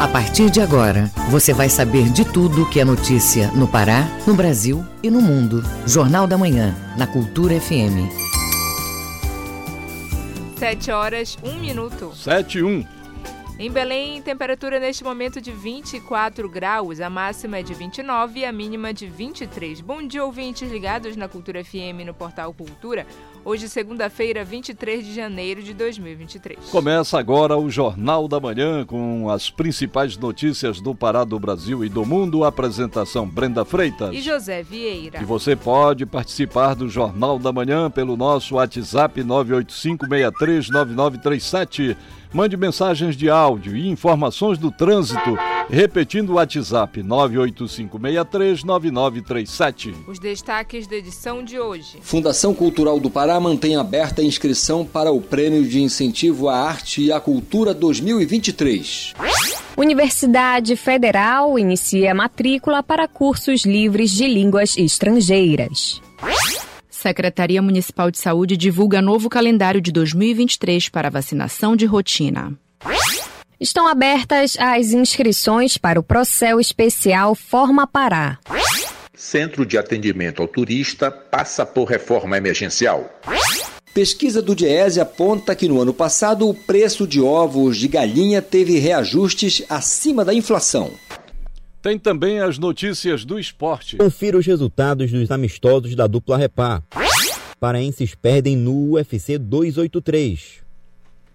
A partir de agora, você vai saber de tudo que é notícia no Pará, no Brasil e no mundo. Jornal da Manhã, na Cultura FM. 7 horas, 1 minuto. 7 e 1. Em Belém, temperatura neste momento de 24 graus, a máxima é de 29 e a mínima de 23. Bom dia, ouvintes ligados na Cultura FM no Portal Cultura. Hoje, segunda-feira, 23 de janeiro de 2023. Começa agora o Jornal da Manhã com as principais notícias do Pará, do Brasil e do mundo. Apresentação Brenda Freitas e José Vieira. E você pode participar do Jornal da Manhã pelo nosso WhatsApp 985639937 Mande mensagens de áudio e informações do trânsito, repetindo o WhatsApp 985639937. Os destaques da edição de hoje. Fundação Cultural do Pará mantém aberta a inscrição para o Prêmio de Incentivo à Arte e à Cultura 2023. Universidade Federal inicia matrícula para cursos livres de línguas estrangeiras. Secretaria Municipal de Saúde divulga novo calendário de 2023 para vacinação de rotina. Estão abertas as inscrições para o Procel Especial Forma Pará. Centro de Atendimento ao Turista passa por reforma emergencial. Pesquisa do Diese aponta que no ano passado o preço de ovos de galinha teve reajustes acima da inflação. Tem também as notícias do esporte. Confira os resultados dos amistosos da dupla Repá. Paraenses perdem no UFC 283.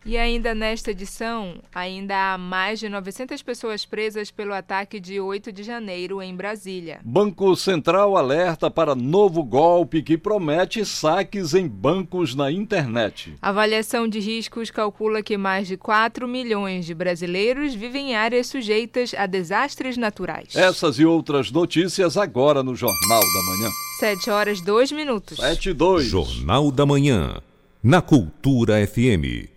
E ainda nesta edição, ainda há mais de 900 pessoas presas pelo ataque de 8 de janeiro em Brasília. Banco Central alerta para novo golpe que promete saques em bancos na internet. A avaliação de riscos calcula que mais de 4 milhões de brasileiros vivem em áreas sujeitas a desastres naturais. Essas e outras notícias agora no Jornal da Manhã. 7 horas 2 minutos. 7 e 2. Jornal da Manhã, na Cultura FM.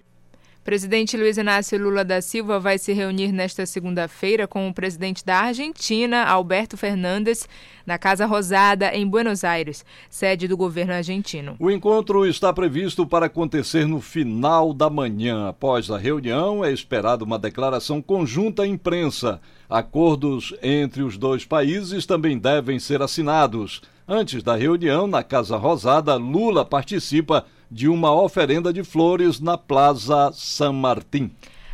Presidente Luiz Inácio Lula da Silva vai se reunir nesta segunda-feira com o presidente da Argentina, Alberto Fernandes, na Casa Rosada, em Buenos Aires, sede do governo argentino. O encontro está previsto para acontecer no final da manhã. Após a reunião, é esperada uma declaração conjunta à imprensa. Acordos entre os dois países também devem ser assinados. Antes da reunião, na Casa Rosada, Lula participa de uma oferenda de flores na Plaza San Martín.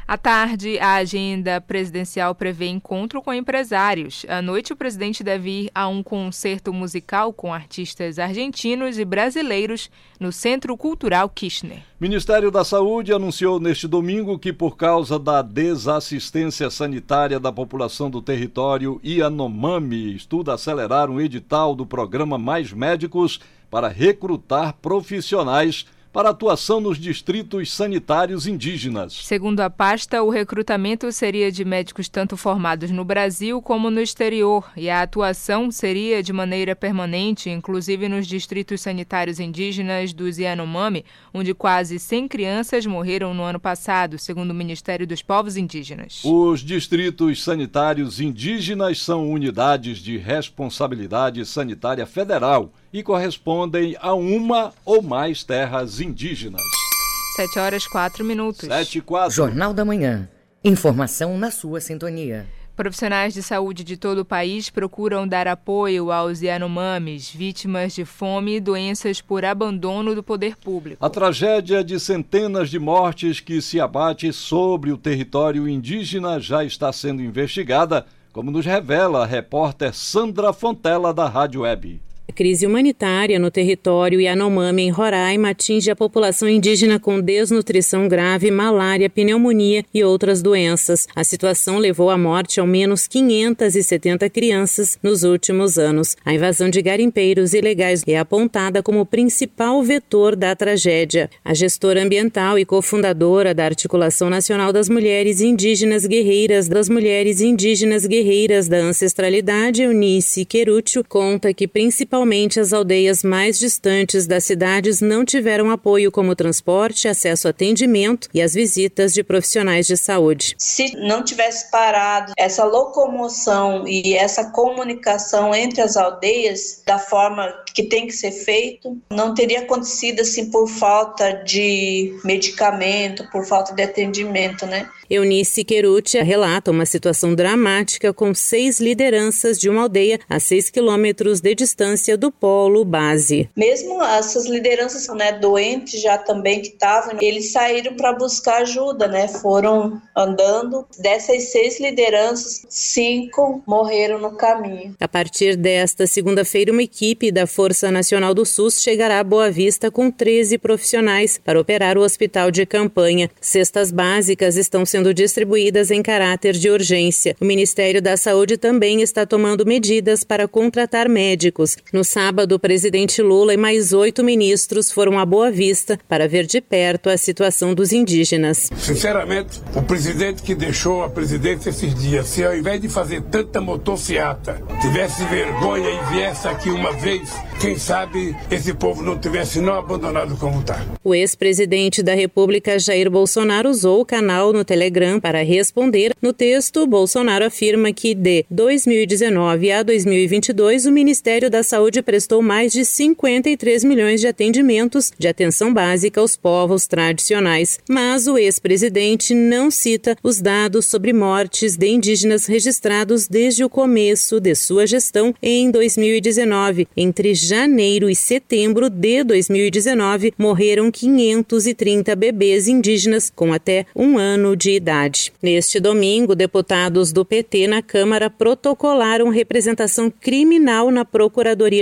À tarde, a agenda presidencial prevê encontro com empresários. À noite, o presidente deve ir a um concerto musical com artistas argentinos e brasileiros no Centro Cultural Kirchner. Ministério da Saúde anunciou neste domingo que, por causa da desassistência sanitária da população do território Yanomami, estuda acelerar um edital do programa Mais Médicos para recrutar profissionais para atuação nos distritos sanitários indígenas. Segundo a pasta, o recrutamento seria de médicos tanto formados no Brasil como no exterior, e a atuação seria de maneira permanente, inclusive nos distritos sanitários indígenas dos Yanomami, onde quase 100 crianças morreram no ano passado, segundo o Ministério dos Povos Indígenas. Os distritos sanitários indígenas são unidades de responsabilidade sanitária federal e correspondem a uma ou mais terras indígenas. 7 horas 4 minutos. 7 e 4. Jornal da Manhã. Informação na sua sintonia. Profissionais de saúde de todo o país procuram dar apoio aos Yanomamis, vítimas de fome e doenças por abandono do poder público. A tragédia de centenas de mortes que se abate sobre o território indígena já está sendo investigada, como nos revela a repórter Sandra Fontela da Rádio Web. A crise humanitária no território Yanomami, em Roraima, atinge a população indígena com desnutrição grave, malária, pneumonia e outras doenças. A situação levou à morte ao menos 570 crianças nos últimos anos. A invasão de garimpeiros ilegais é apontada como o principal vetor da tragédia. A gestora ambiental e cofundadora da Articulação Nacional das Mulheres Indígenas Guerreiras das Mulheres Indígenas Guerreiras da Ancestralidade, Eunice Querúcio, conta que principalmente principalmente as aldeias mais distantes das cidades não tiveram apoio como transporte, acesso a atendimento e as visitas de profissionais de saúde. Se não tivesse parado essa locomoção e essa comunicação entre as aldeias da forma que tem que ser feito, não teria acontecido assim por falta de medicamento, por falta de atendimento, né? Eunice Queruti relata uma situação dramática com seis lideranças de uma aldeia a seis quilômetros de distância do polo base. Mesmo essas lideranças né, doentes já também que estavam, eles saíram para buscar ajuda, né? Foram andando. Dessas seis lideranças, cinco morreram no caminho. A partir desta segunda-feira, uma equipe da Força Nacional do SUS chegará a Boa Vista com 13 profissionais para operar o hospital de campanha. Cestas básicas estão sendo sendo distribuídas em caráter de urgência. O Ministério da Saúde também está tomando medidas para contratar médicos. No sábado, o presidente Lula e mais oito ministros foram a Boa Vista para ver de perto a situação dos indígenas. Sinceramente, o presidente que deixou a presidência esses dias, se ao invés de fazer tanta motociata, tivesse vergonha e viesse aqui uma vez, quem sabe esse povo não tivesse não abandonado como está. O ex-presidente da República, Jair Bolsonaro, usou o canal no Telegram Telegram para responder. No texto, Bolsonaro afirma que de 2019 a 2022 o Ministério da Saúde prestou mais de 53 milhões de atendimentos de atenção básica aos povos tradicionais. Mas o ex-presidente não cita os dados sobre mortes de indígenas registrados desde o começo de sua gestão em 2019. Entre janeiro e setembro de 2019, morreram 530 bebês indígenas com até um ano de idade. Neste domingo, deputados do PT na Câmara protocolaram representação criminal na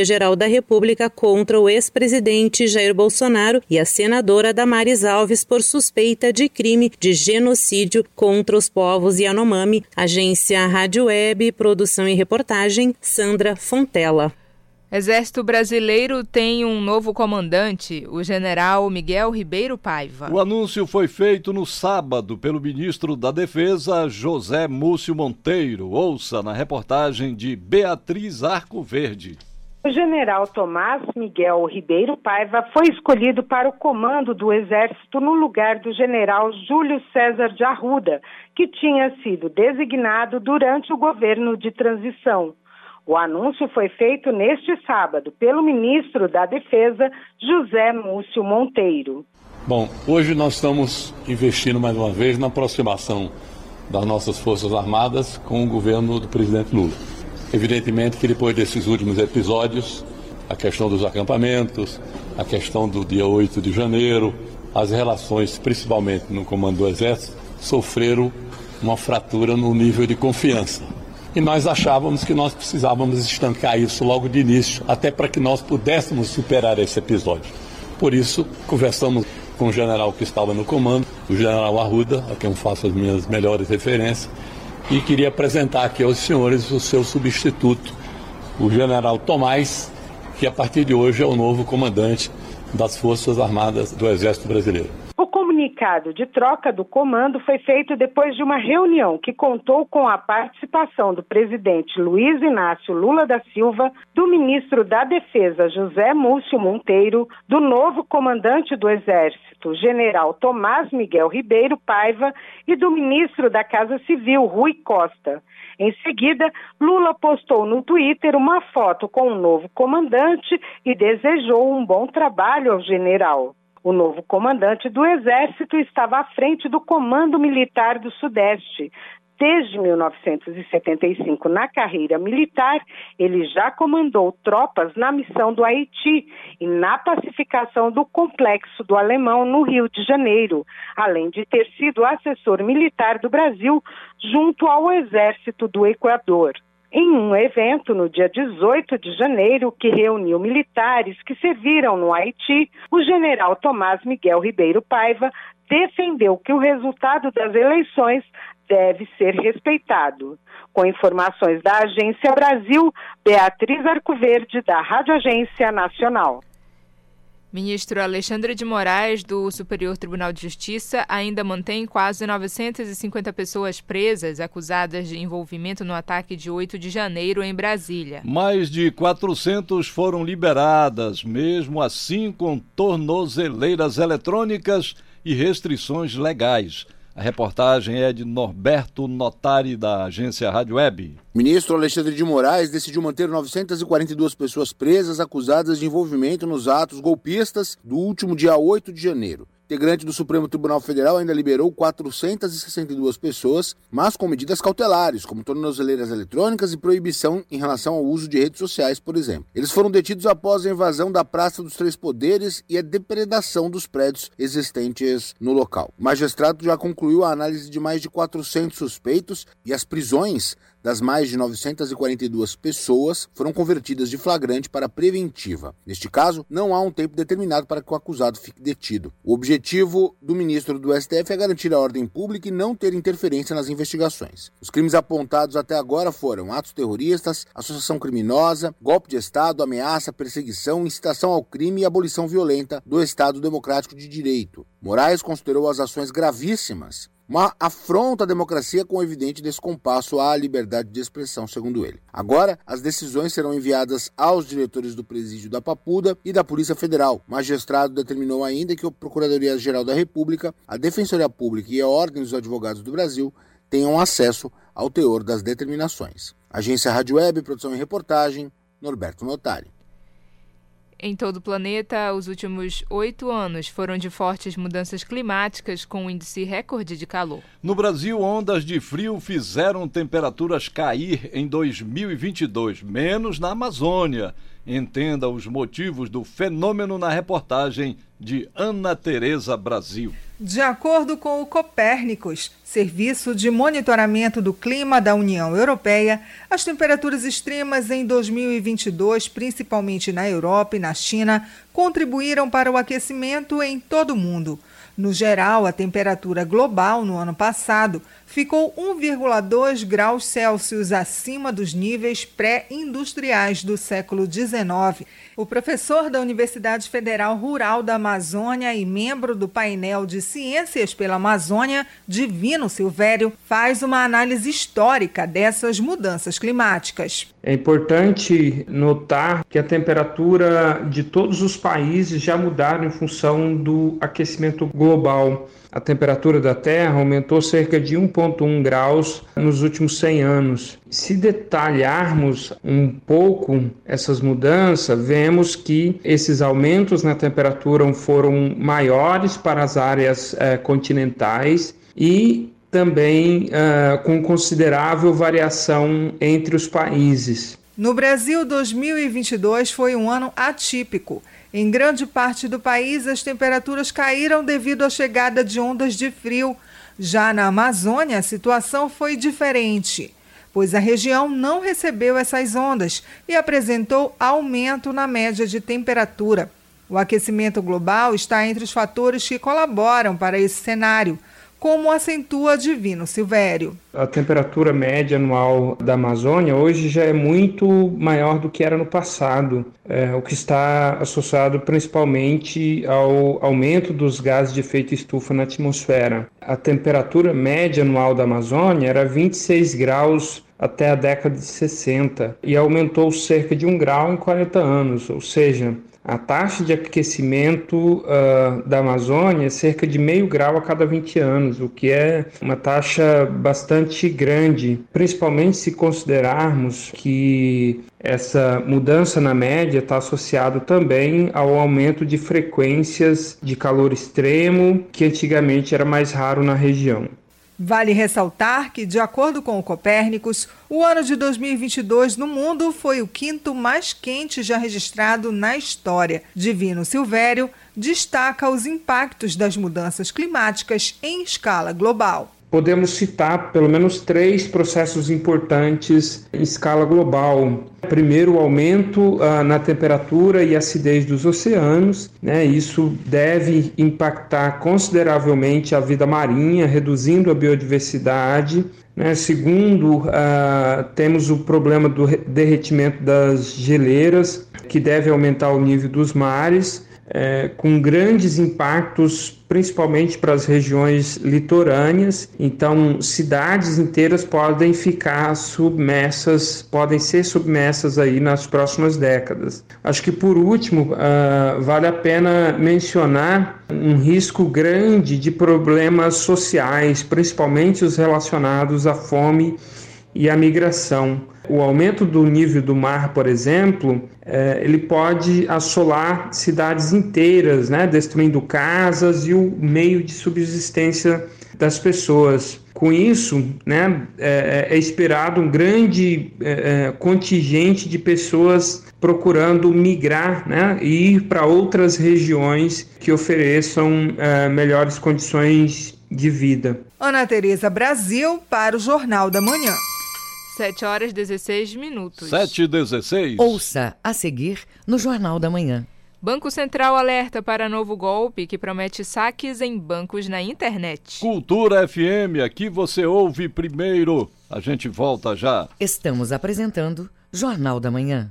Procuradoria-Geral da República contra o ex-presidente Jair Bolsonaro e a senadora Damares Alves por suspeita de crime de genocídio contra os povos Yanomami. Agência Rádio Web, produção e reportagem, Sandra Fontela. Exército Brasileiro tem um novo comandante, o general Miguel Ribeiro Paiva. O anúncio foi feito no sábado pelo ministro da Defesa, José Múcio Monteiro. Ouça na reportagem de Beatriz Arco Verde. O general Tomás Miguel Ribeiro Paiva foi escolhido para o comando do Exército no lugar do general Júlio César de Arruda, que tinha sido designado durante o governo de transição. O anúncio foi feito neste sábado pelo ministro da Defesa, José Múcio Monteiro. Bom, hoje nós estamos investindo mais uma vez na aproximação das nossas Forças Armadas com o governo do presidente Lula. Evidentemente que depois desses últimos episódios, a questão dos acampamentos, a questão do dia 8 de janeiro, as relações, principalmente no comando do Exército, sofreram uma fratura no nível de confiança e nós achávamos que nós precisávamos estancar isso logo de início, até para que nós pudéssemos superar esse episódio. Por isso, conversamos com o general que estava no comando, o general Arruda, a quem eu faço as minhas melhores referências, e queria apresentar aqui aos senhores o seu substituto, o general Tomás, que a partir de hoje é o novo comandante das Forças Armadas do Exército Brasileiro comunicado de troca do comando foi feito depois de uma reunião que contou com a participação do presidente Luiz Inácio Lula da Silva, do ministro da Defesa José Múcio Monteiro, do novo comandante do Exército, general Tomás Miguel Ribeiro Paiva, e do ministro da Casa Civil, Rui Costa. Em seguida, Lula postou no Twitter uma foto com o novo comandante e desejou um bom trabalho ao general. O novo comandante do Exército estava à frente do Comando Militar do Sudeste. Desde 1975, na carreira militar, ele já comandou tropas na missão do Haiti e na pacificação do Complexo do Alemão, no Rio de Janeiro, além de ter sido assessor militar do Brasil junto ao Exército do Equador em um evento no dia 18 de janeiro que reuniu militares que serviram no Haiti, o general Tomás Miguel Ribeiro Paiva defendeu que o resultado das eleições deve ser respeitado. Com informações da Agência Brasil, Beatriz Arcoverde, da Rádio Agência Nacional. Ministro Alexandre de Moraes, do Superior Tribunal de Justiça, ainda mantém quase 950 pessoas presas acusadas de envolvimento no ataque de 8 de janeiro em Brasília. Mais de 400 foram liberadas, mesmo assim com tornozeleiras eletrônicas e restrições legais. A reportagem é de Norberto Notari, da agência Rádio Web. Ministro Alexandre de Moraes decidiu manter 942 pessoas presas acusadas de envolvimento nos atos golpistas do último dia 8 de janeiro integrante do Supremo Tribunal Federal ainda liberou 462 pessoas, mas com medidas cautelares, como tornozeleiras eletrônicas e proibição em relação ao uso de redes sociais, por exemplo. Eles foram detidos após a invasão da Praça dos Três Poderes e a depredação dos prédios existentes no local. O magistrado já concluiu a análise de mais de 400 suspeitos e as prisões das mais de 942 pessoas foram convertidas de flagrante para preventiva. Neste caso, não há um tempo determinado para que o acusado fique detido. O objetivo do ministro do STF é garantir a ordem pública e não ter interferência nas investigações. Os crimes apontados até agora foram atos terroristas, associação criminosa, golpe de Estado, ameaça, perseguição, incitação ao crime e abolição violenta do Estado Democrático de Direito. Moraes considerou as ações gravíssimas uma afronta à democracia com evidente descompasso à liberdade de expressão, segundo ele. Agora, as decisões serão enviadas aos diretores do presídio da Papuda e da Polícia Federal. O magistrado determinou ainda que a Procuradoria-Geral da República, a Defensoria Pública e a Ordem dos Advogados do Brasil tenham acesso ao teor das determinações. Agência Rádio Web, produção e reportagem, Norberto Notari. Em todo o planeta, os últimos oito anos foram de fortes mudanças climáticas, com um índice recorde de calor. No Brasil, ondas de frio fizeram temperaturas cair em 2022, menos na Amazônia. Entenda os motivos do fenômeno na reportagem de Ana Tereza Brasil. De acordo com o Copérnicos, Serviço de Monitoramento do Clima da União Europeia, as temperaturas extremas em 2022, principalmente na Europa e na China, contribuíram para o aquecimento em todo o mundo. No geral, a temperatura global no ano passado ficou 1,2 graus Celsius acima dos níveis pré-industriais do século XIX. O professor da Universidade Federal Rural da Amazônia e membro do painel de Ciências pela Amazônia, Divino Silvério, faz uma análise histórica dessas mudanças climáticas. É importante notar que a temperatura de todos os países já mudaram em função do aquecimento global a temperatura da Terra aumentou cerca de 1,1 graus nos últimos 100 anos. Se detalharmos um pouco essas mudanças, vemos que esses aumentos na temperatura foram maiores para as áreas eh, continentais e também eh, com considerável variação entre os países. No Brasil, 2022 foi um ano atípico. Em grande parte do país, as temperaturas caíram devido à chegada de ondas de frio. Já na Amazônia, a situação foi diferente, pois a região não recebeu essas ondas e apresentou aumento na média de temperatura. O aquecimento global está entre os fatores que colaboram para esse cenário como acentua Divino Silvério. A temperatura média anual da Amazônia hoje já é muito maior do que era no passado, é, o que está associado principalmente ao aumento dos gases de efeito estufa na atmosfera. A temperatura média anual da Amazônia era 26 graus até a década de 60 e aumentou cerca de um grau em 40 anos, ou seja, a taxa de aquecimento uh, da Amazônia é cerca de meio grau a cada 20 anos, o que é uma taxa bastante grande, principalmente se considerarmos que essa mudança na média está associado também ao aumento de frequências de calor extremo, que antigamente era mais raro na região. Vale ressaltar que, de acordo com o Copérnicos, o ano de 2022 no mundo foi o quinto mais quente já registrado na história. Divino Silvério destaca os impactos das mudanças climáticas em escala global podemos citar pelo menos três processos importantes em escala global. Primeiro, o aumento uh, na temperatura e acidez dos oceanos. Né? Isso deve impactar consideravelmente a vida marinha, reduzindo a biodiversidade. Né? Segundo, uh, temos o problema do derretimento das geleiras, que deve aumentar o nível dos mares é, com grandes impactos, principalmente para as regiões litorâneas. Então, cidades inteiras podem ficar submersas, podem ser submersas aí nas próximas décadas. Acho que por último, uh, vale a pena mencionar um risco grande de problemas sociais, principalmente os relacionados à fome e à migração. O aumento do nível do mar, por exemplo, é, ele pode assolar cidades inteiras, né, destruindo casas e o meio de subsistência das pessoas. Com isso, né, é, é esperado um grande é, é contingente de pessoas procurando migrar né, e ir para outras regiões que ofereçam é, melhores condições de vida. Ana Tereza Brasil para o Jornal da Manhã. 7 horas 16 minutos. 7 e 16. Ouça a seguir no Jornal da Manhã. Banco Central alerta para novo golpe que promete saques em bancos na internet. Cultura FM, aqui você ouve primeiro. A gente volta já. Estamos apresentando Jornal da Manhã.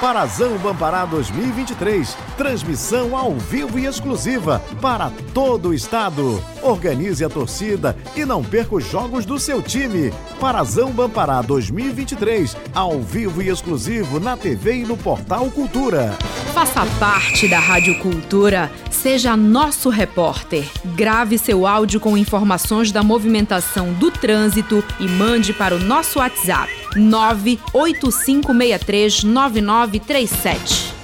Parazão Bampará 2023. Transmissão ao vivo e exclusiva para todo o estado. Organize a torcida e não perca os jogos do seu time. Parazão Bampará 2023. Ao vivo e exclusivo na TV e no portal Cultura. Faça parte da Rádio Cultura. Seja nosso repórter. Grave seu áudio com informações da movimentação do trânsito e mande para o nosso WhatsApp 985639937.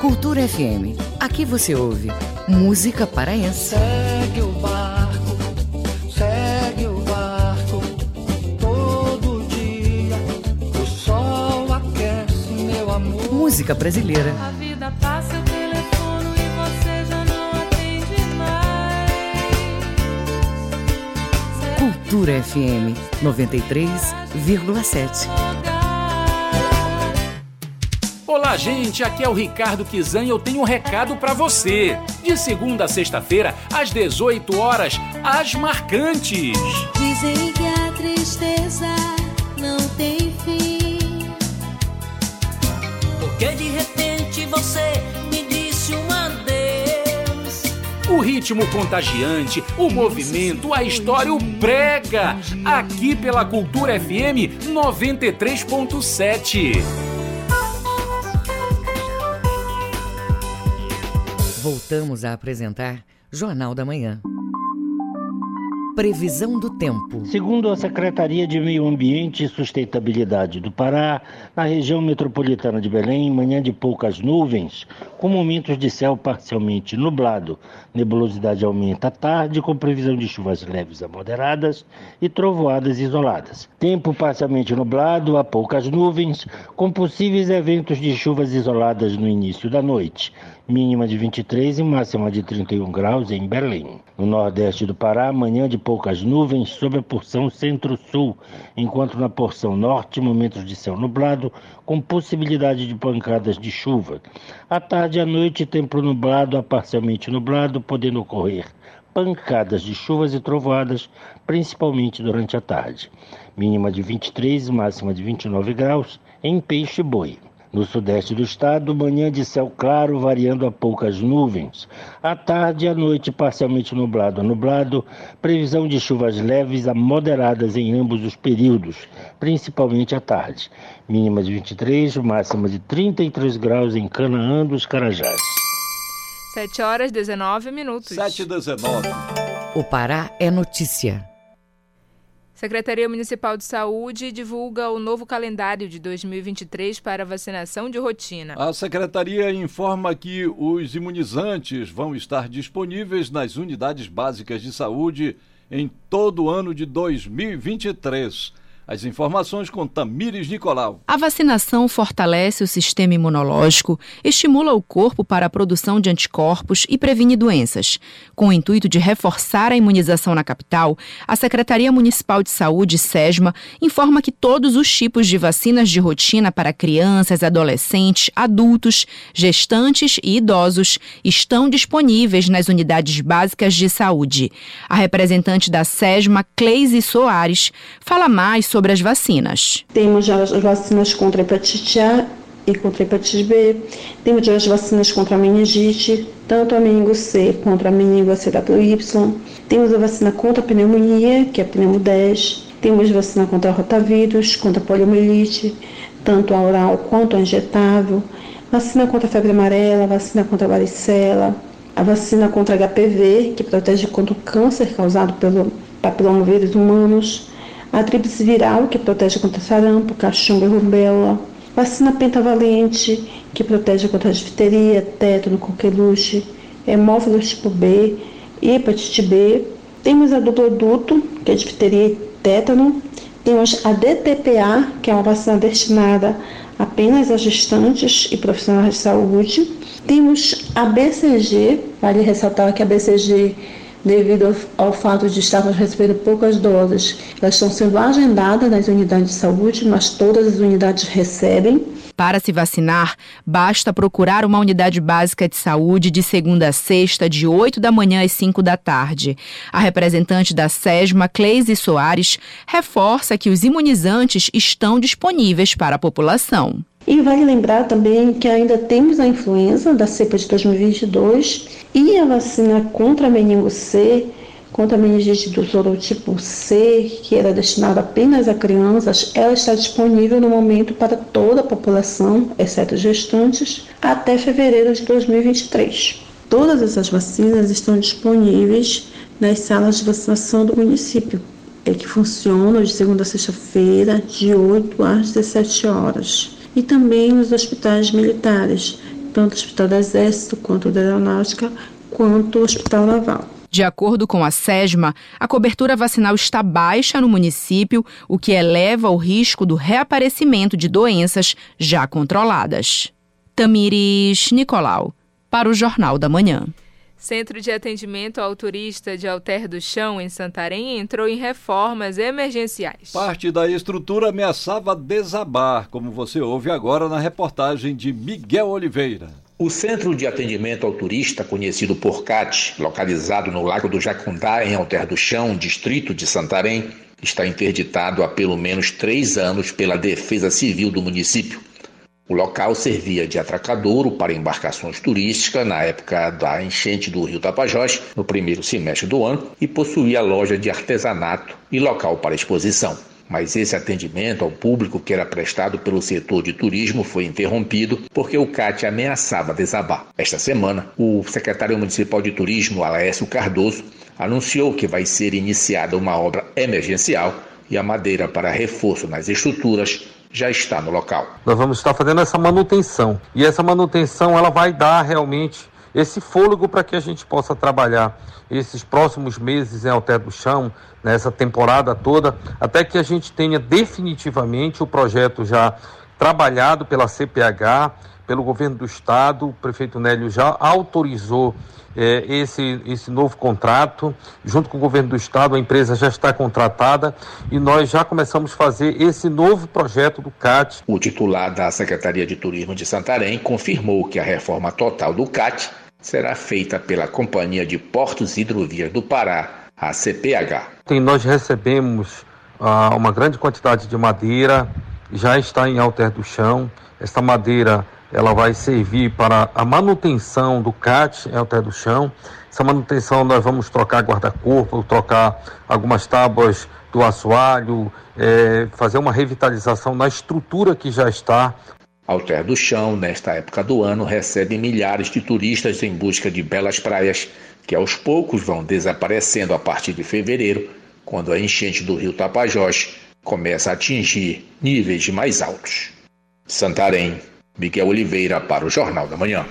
Cultura FM. Aqui você ouve música paraense. Segue o barco, segue o barco. Todo dia o sol aquece meu amor. Música brasileira. Cultura FM 93,7. Olá, gente. Aqui é o Ricardo Kizan e eu tenho um recado para você. De segunda a sexta-feira, às 18 horas, as marcantes. Dizem que a tristeza não tem fim. Porque de repente você ritmo contagiante, o movimento, a história, o prega. Aqui pela Cultura FM 93.7. Voltamos a apresentar Jornal da Manhã. Previsão do tempo. Segundo a Secretaria de Meio Ambiente e Sustentabilidade do Pará, na região metropolitana de Belém, manhã de poucas nuvens, com momentos de céu parcialmente nublado. Nebulosidade aumenta à tarde, com previsão de chuvas leves a moderadas e trovoadas isoladas. Tempo parcialmente nublado, a poucas nuvens, com possíveis eventos de chuvas isoladas no início da noite mínima de 23 e máxima de 31 graus em Belém. No nordeste do Pará, manhã de poucas nuvens sobre a porção centro-sul, enquanto na porção norte, momentos de céu nublado, com possibilidade de pancadas de chuva. À tarde e à noite, tempo nublado a parcialmente nublado, podendo ocorrer pancadas de chuvas e trovoadas, principalmente durante a tarde. Mínima de 23 e máxima de 29 graus em Peixe Boi. No sudeste do estado, manhã de céu claro, variando a poucas nuvens. À tarde e à noite, parcialmente nublado a nublado. Previsão de chuvas leves a moderadas em ambos os períodos, principalmente à tarde. Mínima de 23, máxima de 33 graus em Canaã dos Carajás. 7 horas 19 minutos. 7 e 19. O Pará é notícia. Secretaria Municipal de Saúde divulga o novo calendário de 2023 para vacinação de rotina. A secretaria informa que os imunizantes vão estar disponíveis nas unidades básicas de saúde em todo o ano de 2023. As informações com Tamires Nicolau. A vacinação fortalece o sistema imunológico, estimula o corpo para a produção de anticorpos e previne doenças. Com o intuito de reforçar a imunização na capital, a Secretaria Municipal de Saúde, SESMA, informa que todos os tipos de vacinas de rotina para crianças, adolescentes, adultos, gestantes e idosos estão disponíveis nas unidades básicas de saúde. A representante da SESMA, Cleise Soares, fala mais sobre as vacinas. Temos as vacinas contra hepatite A e contra hepatite B. Temos as vacinas contra a meningite, tanto a meningo C contra a meningo ACWY. Temos a vacina contra a pneumonia, que é a pneumo 10. Temos vacina contra rotavírus, contra poliomielite, tanto a oral quanto a injetável. Vacina contra a febre amarela, vacina contra a varicela, a vacina contra HPV, que protege contra o câncer causado pelo papilomavírus humanos a tríplice viral, que protege contra sarampo, cachumba e rubéola, vacina pentavalente, que protege contra difteria, tétano, coqueluche, hemófilos tipo B e hepatite B. Temos a duplo duto, que é difteria e tétano. Temos a DTPA, que é uma vacina destinada apenas a gestantes e profissionais de saúde. Temos a BCG, vale ressaltar que a BCG devido ao fato de estarmos recebendo poucas doses. Elas estão sendo agendadas nas unidades de saúde, mas todas as unidades recebem. Para se vacinar, basta procurar uma unidade básica de saúde de segunda a sexta, de 8 da manhã às 5 da tarde. A representante da SESMA, Cleise Soares, reforça que os imunizantes estão disponíveis para a população. E vale lembrar também que ainda temos a influenza da cepa de 2022 e a vacina contra a meningo C, contra a meningite do sorotipo C, que era destinada apenas a crianças, ela está disponível no momento para toda a população, exceto gestantes, até fevereiro de 2023. Todas essas vacinas estão disponíveis nas salas de vacinação do município, é que funcionam de segunda a sexta-feira, de 8 às 17 horas e também nos hospitais militares, tanto o Hospital do Exército, quanto o da Aeronáutica, quanto o Hospital Naval. De acordo com a SESMA, a cobertura vacinal está baixa no município, o que eleva o risco do reaparecimento de doenças já controladas. Tamires Nicolau, para o Jornal da Manhã. Centro de Atendimento ao Turista de Alter do Chão, em Santarém, entrou em reformas emergenciais. Parte da estrutura ameaçava desabar, como você ouve agora na reportagem de Miguel Oliveira. O Centro de Atendimento ao Turista, conhecido por CAT, localizado no Lago do Jacundá, em Alter do Chão, distrito de Santarém, está interditado há pelo menos três anos pela Defesa Civil do município. O local servia de atracadouro para embarcações turísticas na época da enchente do rio Tapajós, no primeiro semestre do ano, e possuía loja de artesanato e local para exposição. Mas esse atendimento ao público que era prestado pelo setor de turismo foi interrompido porque o CAT ameaçava desabar. Esta semana, o secretário municipal de turismo, Alaécio Cardoso, anunciou que vai ser iniciada uma obra emergencial e a madeira para reforço nas estruturas já está no local. Nós vamos estar fazendo essa manutenção e essa manutenção ela vai dar realmente esse fôlego para que a gente possa trabalhar esses próximos meses em Alter do Chão, nessa temporada toda, até que a gente tenha definitivamente o projeto já trabalhado pela CPH, pelo governo do estado, o prefeito Nélio já autorizou é, esse, esse novo contrato, junto com o governo do estado, a empresa já está contratada e nós já começamos a fazer esse novo projeto do CAT. O titular da Secretaria de Turismo de Santarém confirmou que a reforma total do CAT será feita pela Companhia de Portos e Hidrovias do Pará, a CPH. E nós recebemos ah, uma grande quantidade de madeira, já está em alter do chão. Esta madeira ela vai servir para a manutenção do CAT, é o pé do chão. Essa manutenção nós vamos trocar guarda-corpo, trocar algumas tábuas do assoalho, é, fazer uma revitalização na estrutura que já está. Alter do Chão, nesta época do ano, recebe milhares de turistas em busca de belas praias que aos poucos vão desaparecendo a partir de fevereiro, quando a enchente do rio Tapajós começa a atingir níveis mais altos. Santarém, Miguel Oliveira para o Jornal da Manhã.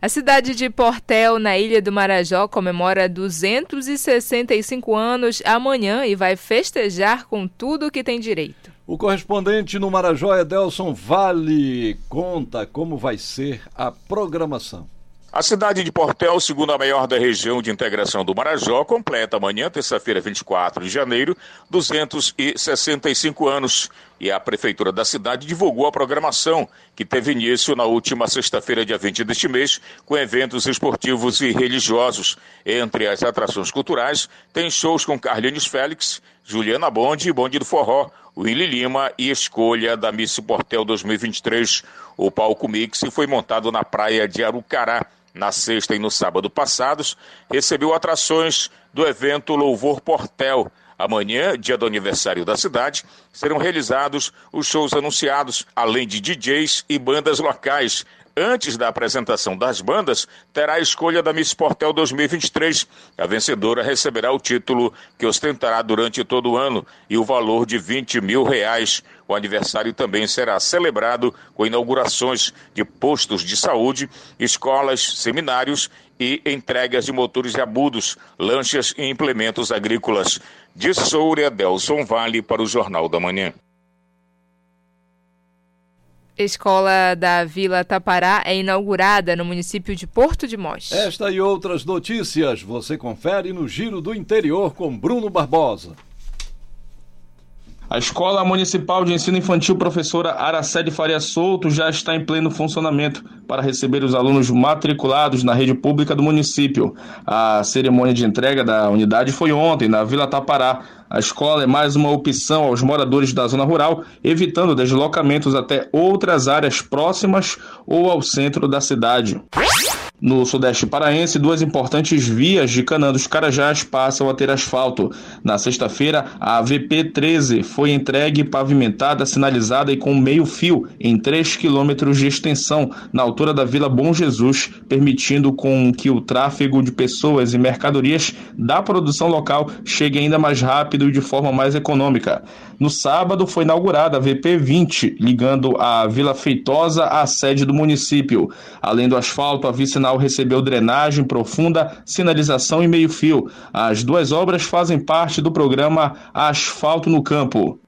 A cidade de Portel, na Ilha do Marajó, comemora 265 anos amanhã e vai festejar com tudo que tem direito. O correspondente no Marajó, Edelson Vale, conta como vai ser a programação. A cidade de Portel, segundo a maior da região de integração do Marajó, completa amanhã, terça-feira, 24 de janeiro, 265 anos. E a prefeitura da cidade divulgou a programação, que teve início na última sexta-feira, dia 20 deste mês, com eventos esportivos e religiosos. Entre as atrações culturais, tem shows com Carlinhos Félix, Juliana Bonde e Bonde do Forró, Willy Lima e escolha da Miss Portel 2023. O palco mix foi montado na praia de Arucará na sexta e no sábado passados, recebeu atrações do evento Louvor Portel. Amanhã, dia do aniversário da cidade, serão realizados os shows anunciados, além de DJs e bandas locais. Antes da apresentação das bandas, terá a escolha da Miss Portel 2023. A vencedora receberá o título que ostentará durante todo o ano e o valor de 20 mil reais. O aniversário também será celebrado com inaugurações de postos de saúde, escolas, seminários e entregas de motores de abudos, lanchas e implementos agrícolas. De Soura, Delson Vale para o Jornal da Manhã. Escola da Vila Tapará é inaugurada no município de Porto de Mós. Esta e outras notícias você confere no Giro do Interior com Bruno Barbosa. A Escola Municipal de Ensino Infantil Professora Araceli Faria Souto já está em pleno funcionamento para receber os alunos matriculados na rede pública do município. A cerimônia de entrega da unidade foi ontem, na Vila Tapará. A escola é mais uma opção aos moradores da zona rural, evitando deslocamentos até outras áreas próximas ou ao centro da cidade. No Sudeste Paraense, duas importantes vias de Canã dos Carajás passam a ter asfalto. Na sexta-feira, a VP 13 foi entregue, pavimentada, sinalizada e com meio fio em 3 quilômetros de extensão na altura da Vila Bom Jesus, permitindo com que o tráfego de pessoas e mercadorias da produção local chegue ainda mais rápido e de forma mais econômica. No sábado foi inaugurada a VP 20, ligando a Vila Feitosa à sede do município. Além do asfalto, a recebeu drenagem profunda, sinalização e meio-fio. As duas obras fazem parte do programa Asfalto no Campo.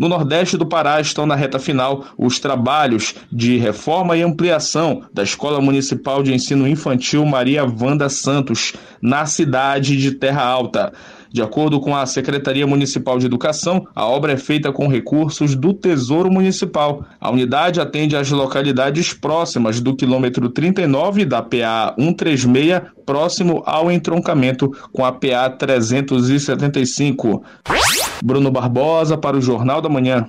No Nordeste do Pará estão na reta final os trabalhos de reforma e ampliação da Escola Municipal de Ensino Infantil Maria Wanda Santos, na cidade de Terra Alta. De acordo com a Secretaria Municipal de Educação, a obra é feita com recursos do Tesouro Municipal. A unidade atende às localidades próximas do quilômetro 39 da PA 136, próximo ao entroncamento com a PA 375. Bruno Barbosa para o Jornal da Manhã.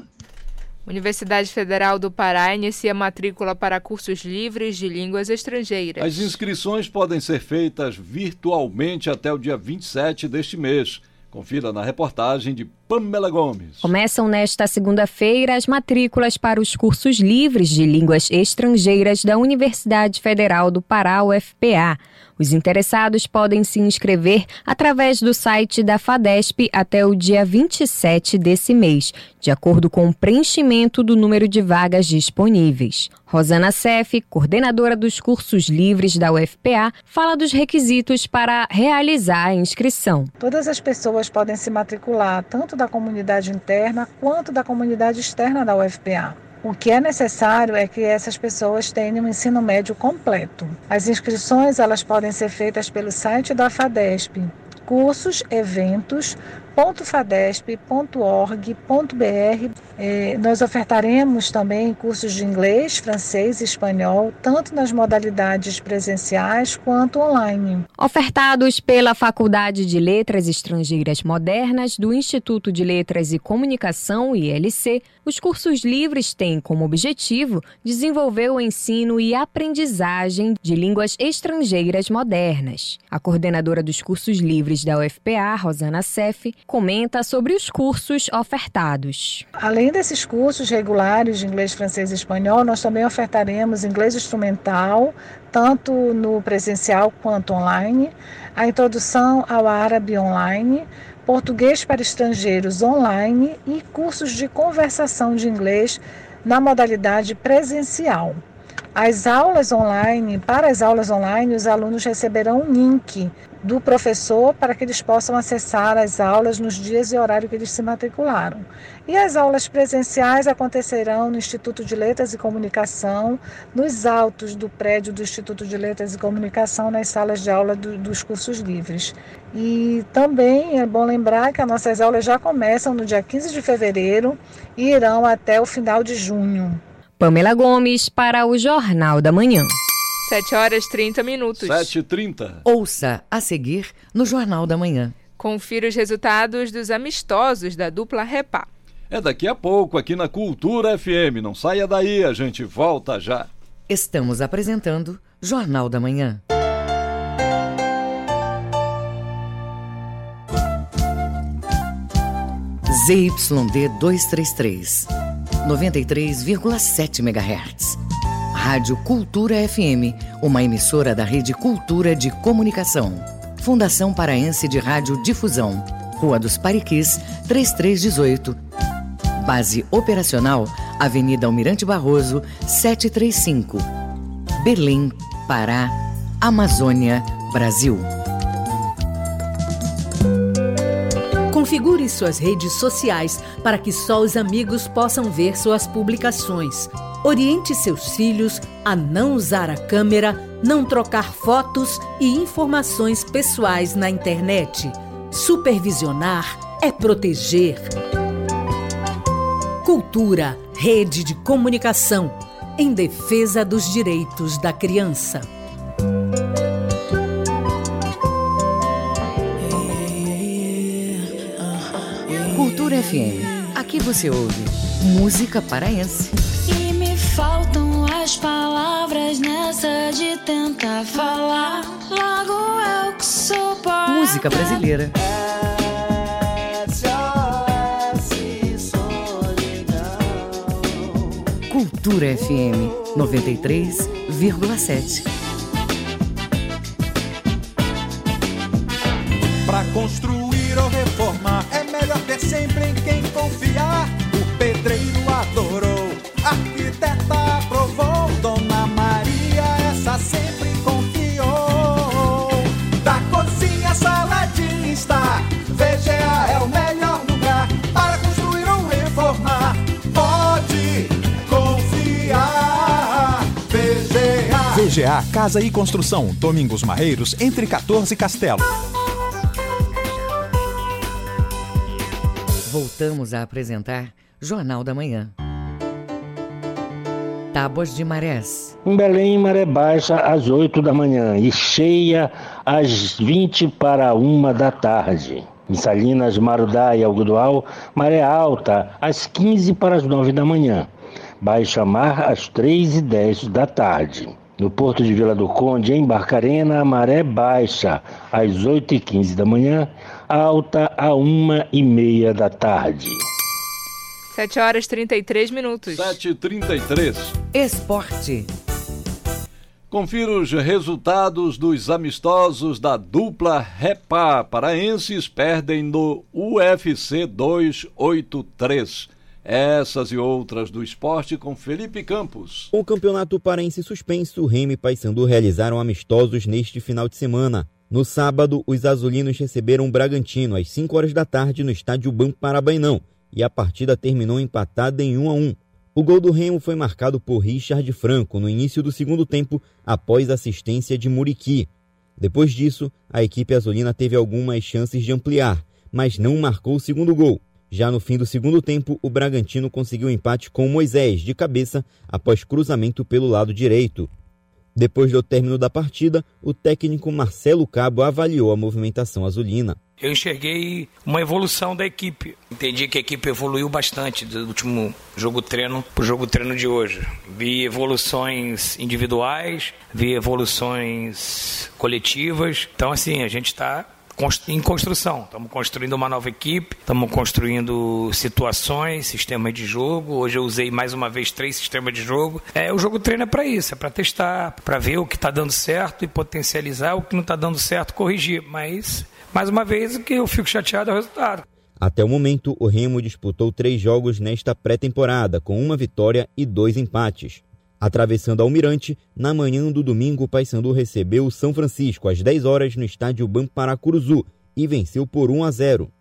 Universidade Federal do Pará inicia matrícula para cursos livres de línguas estrangeiras. As inscrições podem ser feitas virtualmente até o dia 27 deste mês. Confira na reportagem de Pamela Gomes. Começam nesta segunda-feira as matrículas para os cursos livres de línguas estrangeiras da Universidade Federal do Pará, UFPA. Os interessados podem se inscrever através do site da FADESP até o dia 27 desse mês, de acordo com o preenchimento do número de vagas disponíveis. Rosana Sef, coordenadora dos cursos livres da UFPA, fala dos requisitos para realizar a inscrição. Todas as pessoas podem se matricular, tanto da comunidade interna quanto da comunidade externa da UFPA. O que é necessário é que essas pessoas tenham um ensino médio completo. As inscrições elas podem ser feitas pelo site da FADESP, cursos, eventos, www.fadesp.org.br. Eh, nós ofertaremos também cursos de inglês, francês e espanhol, tanto nas modalidades presenciais quanto online. Ofertados pela Faculdade de Letras Estrangeiras Modernas do Instituto de Letras e Comunicação, ILC, os cursos livres têm como objetivo desenvolver o ensino e aprendizagem de línguas estrangeiras modernas. A coordenadora dos cursos livres da UFPA, Rosana Sef, comenta sobre os cursos ofertados. Além desses cursos regulares de inglês, francês e espanhol, nós também ofertaremos inglês instrumental, tanto no presencial quanto online, a introdução ao árabe online, português para estrangeiros online e cursos de conversação de inglês na modalidade presencial. As aulas online, para as aulas online, os alunos receberão um link do professor para que eles possam acessar as aulas nos dias e horário que eles se matricularam. E as aulas presenciais acontecerão no Instituto de Letras e Comunicação, nos altos do prédio do Instituto de Letras e Comunicação, nas salas de aula do, dos cursos livres. E também é bom lembrar que as nossas aulas já começam no dia 15 de fevereiro e irão até o final de junho. Pamela Gomes para o Jornal da Manhã. 7 horas 30 minutos. 7h30. Ouça a seguir no Jornal da Manhã. Confira os resultados dos amistosos da dupla Repá. É daqui a pouco aqui na Cultura FM. Não saia daí, a gente volta já. Estamos apresentando Jornal da Manhã. ZYD 233, 93,7 MHz. Rádio Cultura FM, uma emissora da Rede Cultura de Comunicação. Fundação Paraense de Rádio Difusão. Rua dos Pariquis, 3318. Base operacional, Avenida Almirante Barroso, 735. Belém, Pará, Amazônia, Brasil. Configure suas redes sociais para que só os amigos possam ver suas publicações. Oriente seus filhos a não usar a câmera, não trocar fotos e informações pessoais na internet. Supervisionar é proteger. Cultura, rede de comunicação, em defesa dos direitos da criança. Cultura FM. Aqui você ouve música paraense. Faltam as palavras nessa de tentar falar. Logo eu que sou poeta. Música brasileira. Cultura FM 93,7. Pra construir VGA Casa e Construção, Domingos Marreiros, entre 14 e Castelo. Voltamos a apresentar Jornal da Manhã. Tábuas de Marés. Em Belém, maré baixa às 8 da manhã e cheia às 20 para 1 da tarde. Em Salinas, Marudá e Algodoal, maré alta às 15 para as 9 da manhã. Baixa mar às 3 e 10 da tarde. No porto de Vila do Conde, em Barcarena, maré baixa às 8 e 15 da manhã, alta a 1 e meia da tarde. 7 horas 33 minutos. 7h33. Esporte. Confira os resultados dos amistosos da dupla Repá. Paraenses perdem no UFC 283. Essas e outras do esporte com Felipe Campos. O campeonato paraense suspenso, Remy e Paysandu realizaram amistosos neste final de semana. No sábado, os azulinos receberam o Bragantino às 5 horas da tarde no estádio Banco Parabainão e a partida terminou empatada em 1 a 1. O gol do Remo foi marcado por Richard Franco no início do segundo tempo, após assistência de Muriqui. Depois disso, a equipe azulina teve algumas chances de ampliar, mas não marcou o segundo gol. Já no fim do segundo tempo, o Bragantino conseguiu um empate com Moisés de cabeça após cruzamento pelo lado direito. Depois do término da partida, o técnico Marcelo Cabo avaliou a movimentação azulina. Eu enxerguei uma evolução da equipe. Entendi que a equipe evoluiu bastante do último jogo treino para o jogo treino de hoje. Vi evoluções individuais, vi evoluções coletivas. Então, assim, a gente está em construção. Estamos construindo uma nova equipe, estamos construindo situações, sistemas de jogo. Hoje eu usei mais uma vez três sistemas de jogo. É, o jogo treino é para isso, é para testar, para ver o que está dando certo e potencializar o que não está dando certo, corrigir. Mas, mais uma vez, o que eu fico chateado é o resultado. Até o momento, o Remo disputou três jogos nesta pré-temporada, com uma vitória e dois empates. Atravessando Almirante, na manhã do domingo, Paysandu recebeu o São Francisco às 10 horas no estádio Bamparacuruzu e venceu por 1 a 0.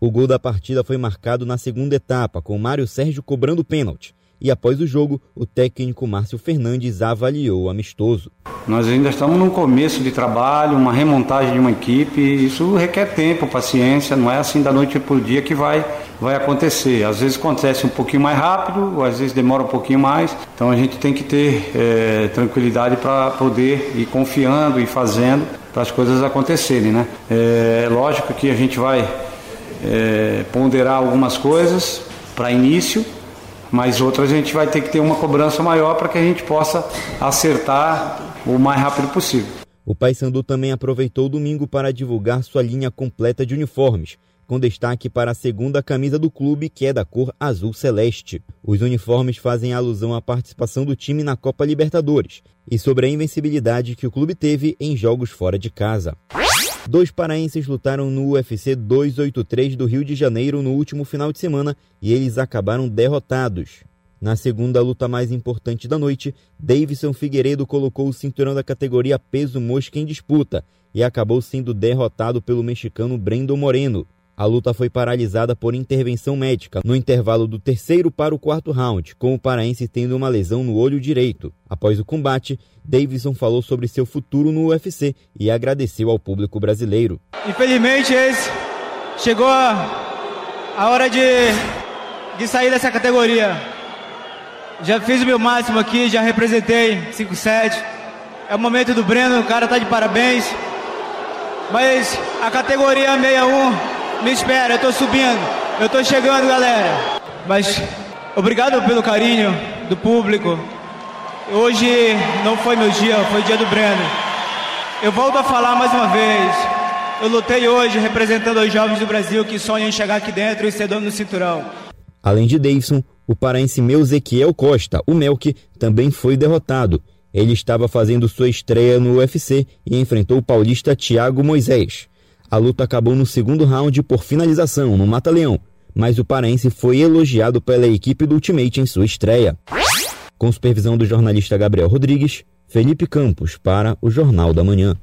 O gol da partida foi marcado na segunda etapa, com Mário Sérgio cobrando pênalti. E após o jogo, o técnico Márcio Fernandes avaliou o amistoso. Nós ainda estamos no começo de trabalho, uma remontagem de uma equipe. Isso requer tempo, paciência, não é assim da noite para o dia que vai, vai acontecer. Às vezes acontece um pouquinho mais rápido, às vezes demora um pouquinho mais. Então a gente tem que ter é, tranquilidade para poder ir confiando e fazendo para as coisas acontecerem. Né? É lógico que a gente vai é, ponderar algumas coisas para início, mas outras a gente vai ter que ter uma cobrança maior para que a gente possa acertar o mais rápido possível. O Paysandu também aproveitou o domingo para divulgar sua linha completa de uniformes, com destaque para a segunda camisa do clube, que é da cor azul celeste. Os uniformes fazem alusão à participação do time na Copa Libertadores e sobre a invencibilidade que o clube teve em jogos fora de casa. Dois paraenses lutaram no UFC 283 do Rio de Janeiro no último final de semana e eles acabaram derrotados. Na segunda luta mais importante da noite, Davidson Figueiredo colocou o cinturão da categoria peso mosca em disputa e acabou sendo derrotado pelo mexicano Brendo Moreno. A luta foi paralisada por intervenção médica no intervalo do terceiro para o quarto round, com o paraense tendo uma lesão no olho direito. Após o combate, Davidson falou sobre seu futuro no UFC e agradeceu ao público brasileiro. Infelizmente, chegou a hora de, de sair dessa categoria. Já fiz o meu máximo aqui, já representei 5-7. É o momento do Breno, o cara tá de parabéns. Mas a categoria 61 me espera, eu tô subindo. Eu tô chegando, galera. Mas obrigado pelo carinho do público. Hoje não foi meu dia, foi dia do Breno. Eu volto a falar mais uma vez. Eu lutei hoje representando os jovens do Brasil que sonham em chegar aqui dentro e ser dono do cinturão. Além de Davidson, o paraense meu Ezequiel Costa, o Melk, também foi derrotado. Ele estava fazendo sua estreia no UFC e enfrentou o paulista Thiago Moisés. A luta acabou no segundo round por finalização no Mata-Leão, mas o paraense foi elogiado pela equipe do Ultimate em sua estreia. Com supervisão do jornalista Gabriel Rodrigues, Felipe Campos para o Jornal da Manhã.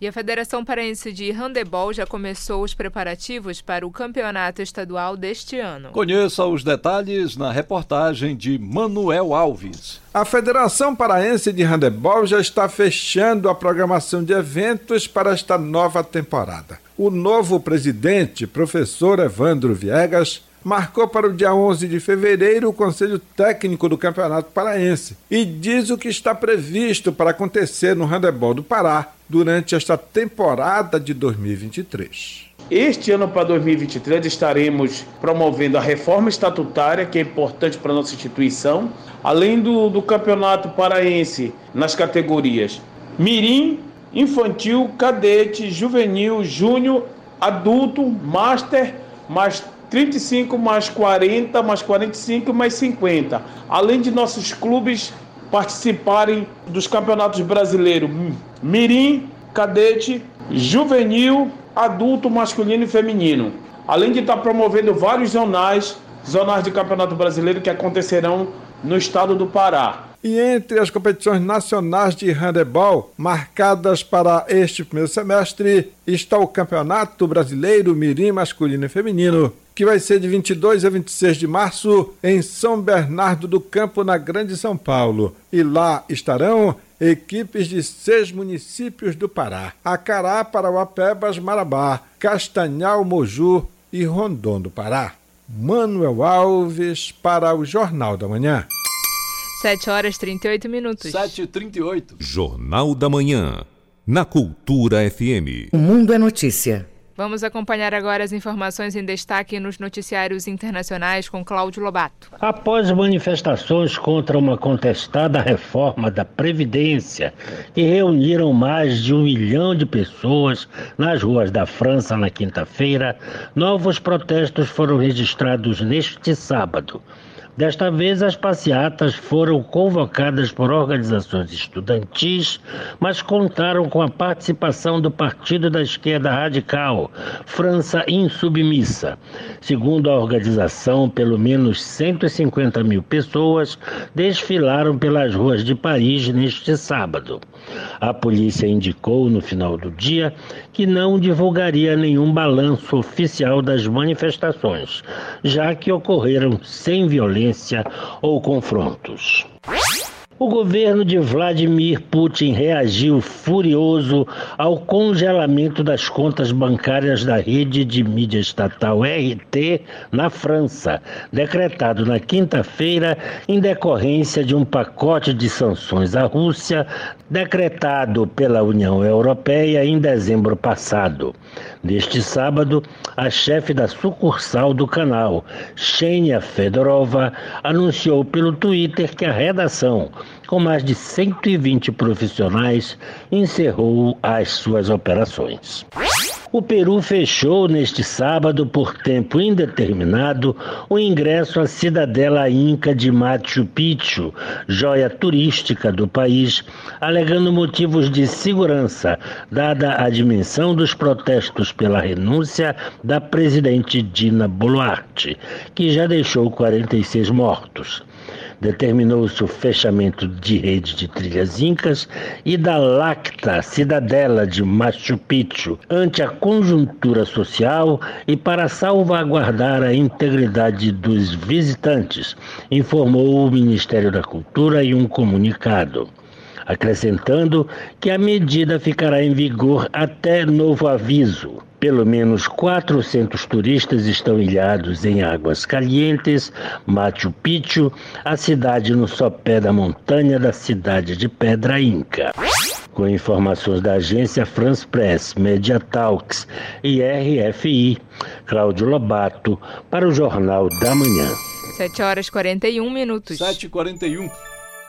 E a Federação Paraense de Handebol já começou os preparativos para o campeonato estadual deste ano. Conheça os detalhes na reportagem de Manuel Alves. A Federação Paraense de Handebol já está fechando a programação de eventos para esta nova temporada. O novo presidente, professor Evandro Viegas, marcou para o dia 11 de fevereiro o Conselho Técnico do Campeonato Paraense e diz o que está previsto para acontecer no Handebol do Pará durante esta temporada de 2023. Este ano para 2023 estaremos promovendo a reforma estatutária, que é importante para a nossa instituição, além do, do campeonato paraense nas categorias Mirim, Infantil, Cadete, Juvenil, Júnior, Adulto, Master, mais 35 mais 40, mais 45 mais 50. Além de nossos clubes participarem dos campeonatos brasileiros Mirim, Cadete, Juvenil, Adulto, Masculino e Feminino. Além de estar promovendo vários zonais, zonais de campeonato brasileiro que acontecerão no estado do Pará. E entre as competições nacionais de handebol marcadas para este primeiro semestre está o Campeonato Brasileiro Mirim Masculino e Feminino, que vai ser de 22 a 26 de março em São Bernardo do Campo, na Grande São Paulo. E lá estarão equipes de seis municípios do Pará: Acará, Parauapebas, Marabá, Castanhal, Moju e Rondon do Pará. Manuel Alves para o Jornal da Manhã. 7 horas e 38 minutos. 7 e 38. Jornal da Manhã. Na Cultura FM. O Mundo é Notícia. Vamos acompanhar agora as informações em destaque nos noticiários internacionais com Cláudio Lobato. Após manifestações contra uma contestada reforma da Previdência, que reuniram mais de um milhão de pessoas nas ruas da França na quinta-feira, novos protestos foram registrados neste sábado. Desta vez, as passeatas foram convocadas por organizações estudantis, mas contaram com a participação do Partido da Esquerda Radical, França Insubmissa. Segundo a organização, pelo menos 150 mil pessoas desfilaram pelas ruas de Paris neste sábado. A polícia indicou no final do dia que não divulgaria nenhum balanço oficial das manifestações, já que ocorreram sem violência ou confrontos. O governo de Vladimir Putin reagiu furioso ao congelamento das contas bancárias da rede de mídia estatal RT na França, decretado na quinta-feira em decorrência de um pacote de sanções à Rússia decretado pela União Europeia em dezembro passado. Neste sábado, a chefe da sucursal do canal, Xenia Fedorova, anunciou pelo Twitter que a redação, com mais de 120 profissionais, encerrou as suas operações. O Peru fechou neste sábado, por tempo indeterminado, o ingresso à cidadela inca de Machu Picchu, joia turística do país, alegando motivos de segurança, dada a dimensão dos protestos pela renúncia da presidente Dina Boluarte, que já deixou 46 mortos determinou-se o fechamento de rede de trilhas incas e da Lacta, cidadela de Machu Picchu, ante a conjuntura social e para salvaguardar a integridade dos visitantes, informou o Ministério da Cultura em um comunicado acrescentando que a medida ficará em vigor até novo aviso. Pelo menos 400 turistas estão ilhados em Águas Calientes, Machu Picchu, a cidade no sopé da montanha da cidade de Pedra Inca. Com informações da agência France Press, Media Talks e RFI, Cláudio Lobato, para o Jornal da Manhã. 7 horas 41 minutos. 7h41.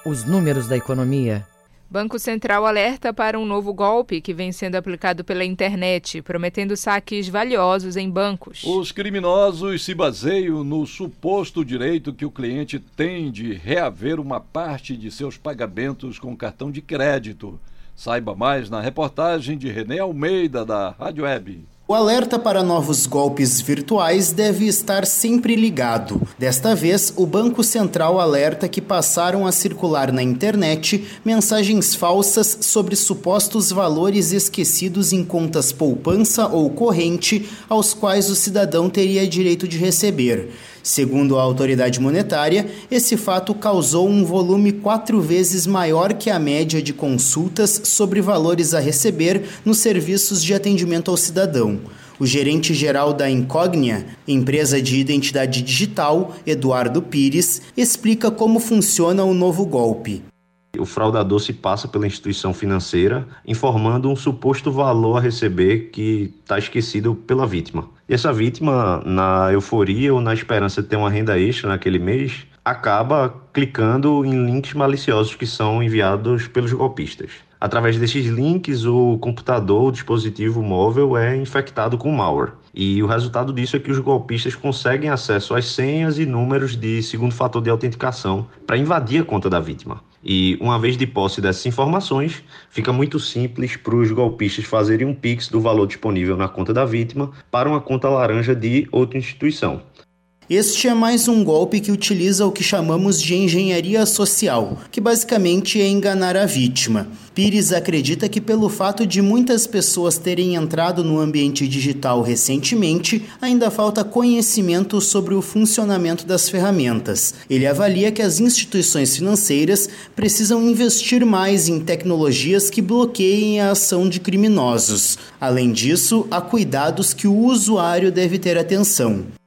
Os números da economia Banco Central alerta para um novo golpe que vem sendo aplicado pela internet, prometendo saques valiosos em bancos. Os criminosos se baseiam no suposto direito que o cliente tem de reaver uma parte de seus pagamentos com cartão de crédito. Saiba mais na reportagem de René Almeida, da Rádio Web. O alerta para novos golpes virtuais deve estar sempre ligado. Desta vez, o Banco Central alerta que passaram a circular na internet mensagens falsas sobre supostos valores esquecidos em contas poupança ou corrente, aos quais o cidadão teria direito de receber. Segundo a autoridade monetária, esse fato causou um volume quatro vezes maior que a média de consultas sobre valores a receber nos serviços de atendimento ao cidadão. O gerente geral da Incognia, empresa de identidade digital, Eduardo Pires, explica como funciona o novo golpe. O fraudador se passa pela instituição financeira informando um suposto valor a receber que está esquecido pela vítima. E essa vítima, na euforia ou na esperança de ter uma renda extra naquele mês, acaba clicando em links maliciosos que são enviados pelos golpistas. Através desses links, o computador, o dispositivo móvel é infectado com malware. E o resultado disso é que os golpistas conseguem acesso às senhas e números de segundo fator de autenticação para invadir a conta da vítima. E uma vez de posse dessas informações, fica muito simples para os golpistas fazerem um Pix do valor disponível na conta da vítima para uma conta laranja de outra instituição. Este é mais um golpe que utiliza o que chamamos de engenharia social, que basicamente é enganar a vítima. Pires acredita que, pelo fato de muitas pessoas terem entrado no ambiente digital recentemente, ainda falta conhecimento sobre o funcionamento das ferramentas. Ele avalia que as instituições financeiras precisam investir mais em tecnologias que bloqueiem a ação de criminosos. Além disso, há cuidados que o usuário deve ter atenção.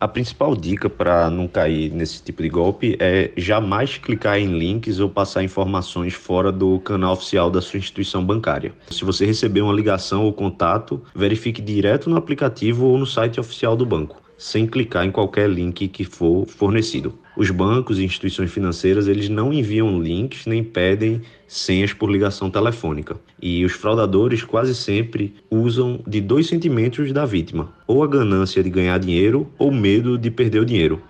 A principal dica para não cair nesse tipo de golpe é jamais clicar em links ou passar informações fora do canal oficial da sua instituição bancária. Se você receber uma ligação ou contato, verifique direto no aplicativo ou no site oficial do banco sem clicar em qualquer link que for fornecido. Os bancos e instituições financeiras eles não enviam links nem pedem senhas por ligação telefônica. E os fraudadores quase sempre usam de dois sentimentos da vítima: ou a ganância de ganhar dinheiro ou medo de perder o dinheiro.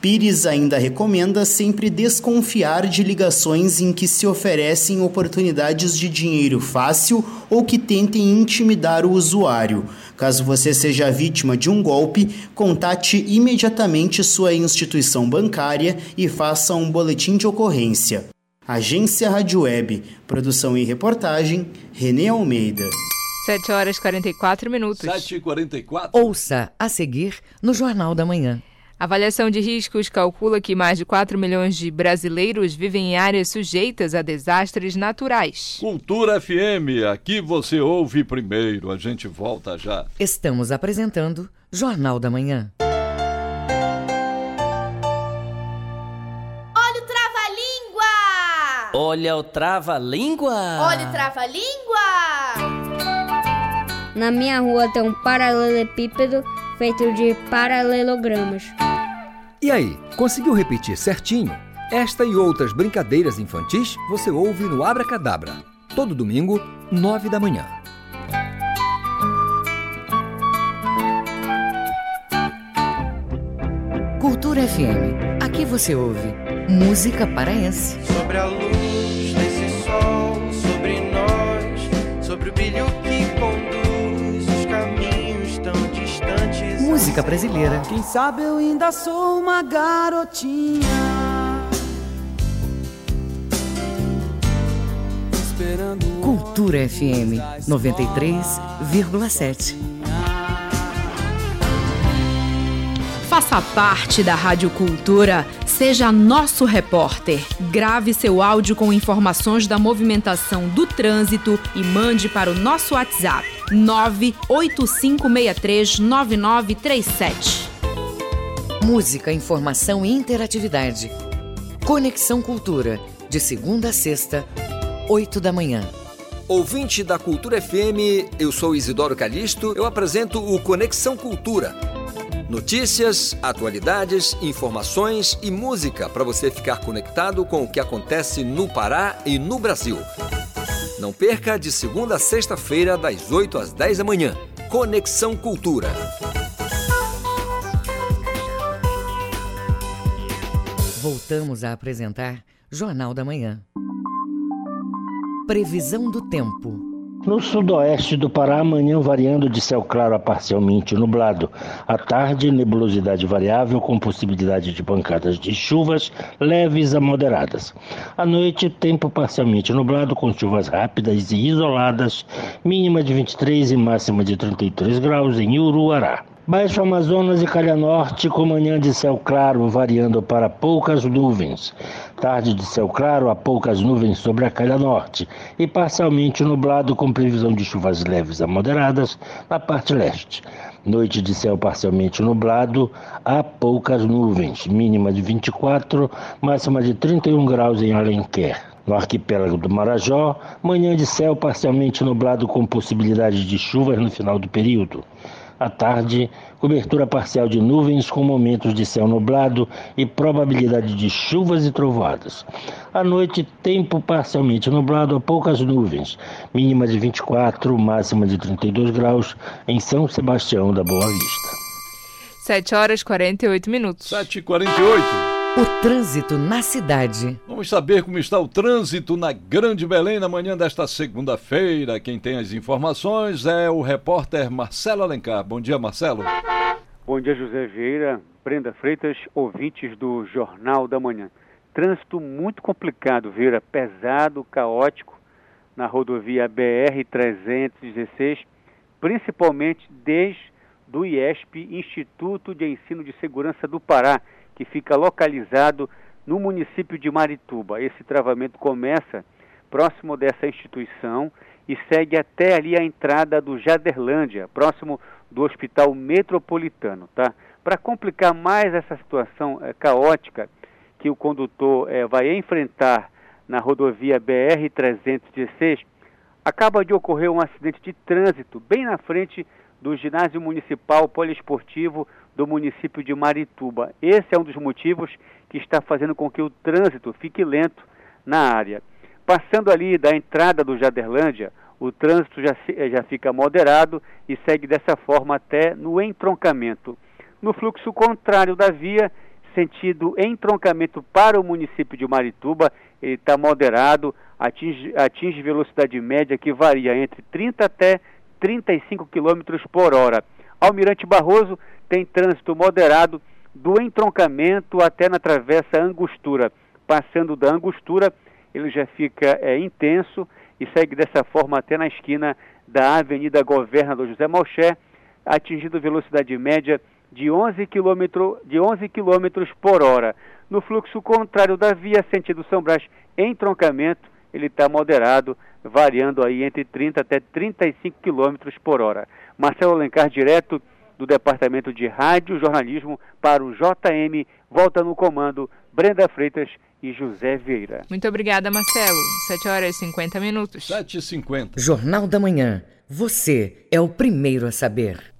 Pires ainda recomenda sempre desconfiar de ligações em que se oferecem oportunidades de dinheiro fácil ou que tentem intimidar o usuário. Caso você seja vítima de um golpe, contate imediatamente sua instituição bancária e faça um boletim de ocorrência. Agência Rádio Web, produção e reportagem, Renê Almeida. 7 horas 44 minutos. 7 e 44 Ouça a seguir no Jornal da Manhã. A avaliação de riscos calcula que mais de 4 milhões de brasileiros vivem em áreas sujeitas a desastres naturais. Cultura FM, aqui você ouve primeiro. A gente volta já. Estamos apresentando Jornal da Manhã. Olha o trava-língua! Olha o trava-língua! Olha o trava-língua! Na minha rua tem um paralelepípedo feito de paralelogramas. E aí, conseguiu repetir certinho? Esta e outras brincadeiras infantis você ouve no Abra Cadabra, todo domingo, nove da manhã. Cultura FM. Aqui você ouve música paraense. Sobre a luz Música brasileira. Quem sabe eu ainda sou uma garotinha. Esperando Cultura FM 93,7. Faça parte da Rádio Cultura. Seja nosso repórter. Grave seu áudio com informações da movimentação do trânsito e mande para o nosso WhatsApp 985639937. Música, informação e interatividade. Conexão Cultura, de segunda a sexta, 8 da manhã. Ouvinte da Cultura FM, eu sou Isidoro Calixto, eu apresento o Conexão Cultura. Notícias, atualidades, informações e música para você ficar conectado com o que acontece no Pará e no Brasil. Não perca de segunda a sexta-feira, das 8 às 10 da manhã. Conexão Cultura. Voltamos a apresentar Jornal da Manhã. Previsão do tempo. No sudoeste do Pará, amanhã variando de céu claro a parcialmente nublado. À tarde, nebulosidade variável com possibilidade de pancadas de chuvas leves a moderadas. À noite, tempo parcialmente nublado com chuvas rápidas e isoladas, mínima de 23 e máxima de 33 graus em Uruará. Baixo Amazonas e Calha Norte, com manhã de céu claro, variando para poucas nuvens. Tarde de céu claro a poucas nuvens sobre a Calha Norte e parcialmente nublado, com previsão de chuvas leves a moderadas na parte leste. Noite de céu parcialmente nublado, a poucas nuvens, mínima de 24, máxima de 31 graus em Alenquer. No arquipélago do Marajó, manhã de céu parcialmente nublado com possibilidade de chuvas no final do período. À tarde, cobertura parcial de nuvens com momentos de céu nublado e probabilidade de chuvas e trovoadas. À noite, tempo parcialmente nublado a poucas nuvens, mínima de 24, máxima de 32 graus em São Sebastião da Boa Vista. 7 horas e 48 minutos. 7 e 48 o trânsito na cidade. Vamos saber como está o trânsito na Grande Belém na manhã desta segunda-feira. Quem tem as informações é o repórter Marcelo Alencar. Bom dia, Marcelo. Bom dia, José Vieira, Brenda Freitas, ouvintes do Jornal da Manhã. Trânsito muito complicado, Vieira, pesado, caótico na rodovia BR-316, principalmente desde do IESP, Instituto de Ensino de Segurança do Pará, que fica localizado no município de Marituba. Esse travamento começa próximo dessa instituição e segue até ali a entrada do Jaderlândia, próximo do Hospital Metropolitano, tá? Para complicar mais essa situação é, caótica que o condutor é, vai enfrentar na rodovia BR-316, acaba de ocorrer um acidente de trânsito bem na frente do ginásio municipal poliesportivo do município de Marituba. Esse é um dos motivos que está fazendo com que o trânsito fique lento na área. Passando ali da entrada do Jaderlândia, o trânsito já, já fica moderado e segue dessa forma até no entroncamento. No fluxo contrário da via, sentido entroncamento para o município de Marituba, ele está moderado, atinge, atinge velocidade média que varia entre 30 até 35 km por hora. Almirante Barroso tem trânsito moderado do entroncamento até na travessa Angostura. Passando da Angostura, ele já fica é, intenso e segue dessa forma até na esquina da Avenida Governador José Malcher, atingindo velocidade média de 11 km, de 11 km por hora. No fluxo contrário da via, sentido São Brás, entroncamento, ele está moderado, variando aí entre 30 até 35 km por hora. Marcelo Alencar, direto do Departamento de Rádio Jornalismo para o JM, volta no comando Brenda Freitas e José Vieira. Muito obrigada, Marcelo. 7 horas e 50 minutos. 7 e 50. Jornal da Manhã. Você é o primeiro a saber.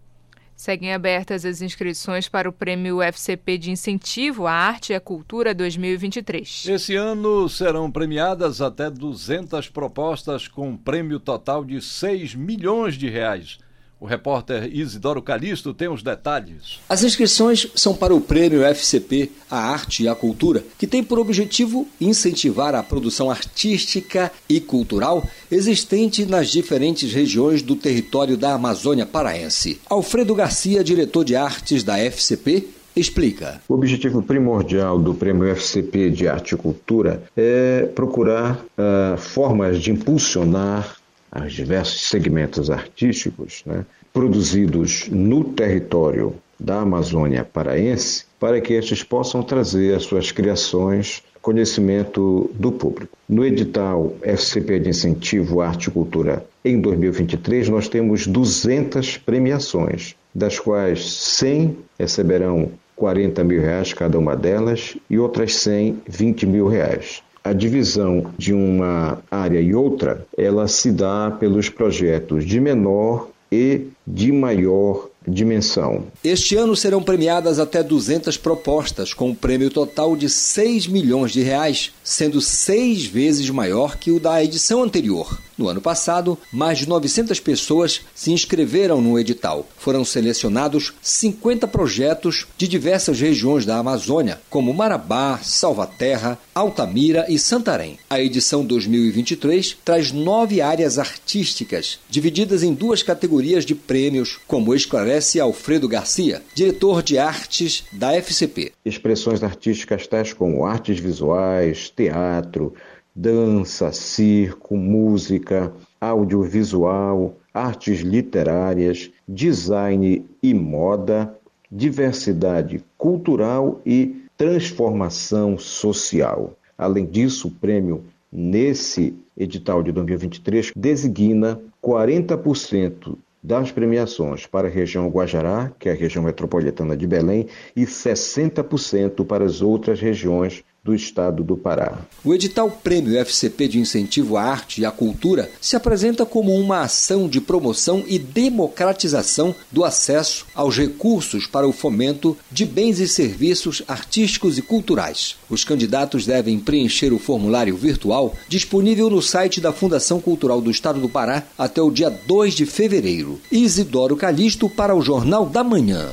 Seguem abertas as inscrições para o Prêmio UFCP de Incentivo à Arte e à Cultura 2023. Esse ano serão premiadas até 200 propostas com um prêmio total de 6 milhões de reais. O repórter Isidoro Calixto tem os detalhes. As inscrições são para o Prêmio FCP à Arte e à Cultura, que tem por objetivo incentivar a produção artística e cultural existente nas diferentes regiões do território da Amazônia paraense. Alfredo Garcia, diretor de artes da FCP, explica. O objetivo primordial do Prêmio FCP de Arte e Cultura é procurar uh, formas de impulsionar os diversos segmentos artísticos né, produzidos no território da Amazônia paraense, para que estes possam trazer as suas criações conhecimento do público. No edital FCP de Incentivo à Arte e Cultura em 2023, nós temos 200 premiações, das quais 100 receberão 40 mil reais cada uma delas e outras 100, 20 mil reais a divisão de uma área e outra, ela se dá pelos projetos de menor e de maior dimensão. Este ano serão premiadas até 200 propostas, com um prêmio total de 6 milhões de reais, sendo seis vezes maior que o da edição anterior. No ano passado, mais de 900 pessoas se inscreveram no edital. Foram selecionados 50 projetos de diversas regiões da Amazônia, como Marabá, Salvaterra, Altamira e Santarém. A edição 2023 traz nove áreas artísticas, divididas em duas categorias de prêmios, como esclarece Alfredo Garcia, diretor de artes da FCP. Expressões artísticas tais como artes visuais, teatro, dança, circo, música, audiovisual, artes literárias, design e moda, diversidade cultural e transformação social. Além disso, o prêmio nesse edital de 2023 designa 40% das premiações para a região Guajará, que é a região metropolitana de Belém, e 60% para as outras regiões do estado do Pará. O edital Prêmio FCP de Incentivo à Arte e à Cultura se apresenta como uma ação de promoção e democratização do acesso aos recursos para o fomento de bens e serviços artísticos e culturais. Os candidatos devem preencher o formulário virtual disponível no site da Fundação Cultural do Estado do Pará até o dia 2 de fevereiro. Isidoro Calixto para o Jornal da Manhã.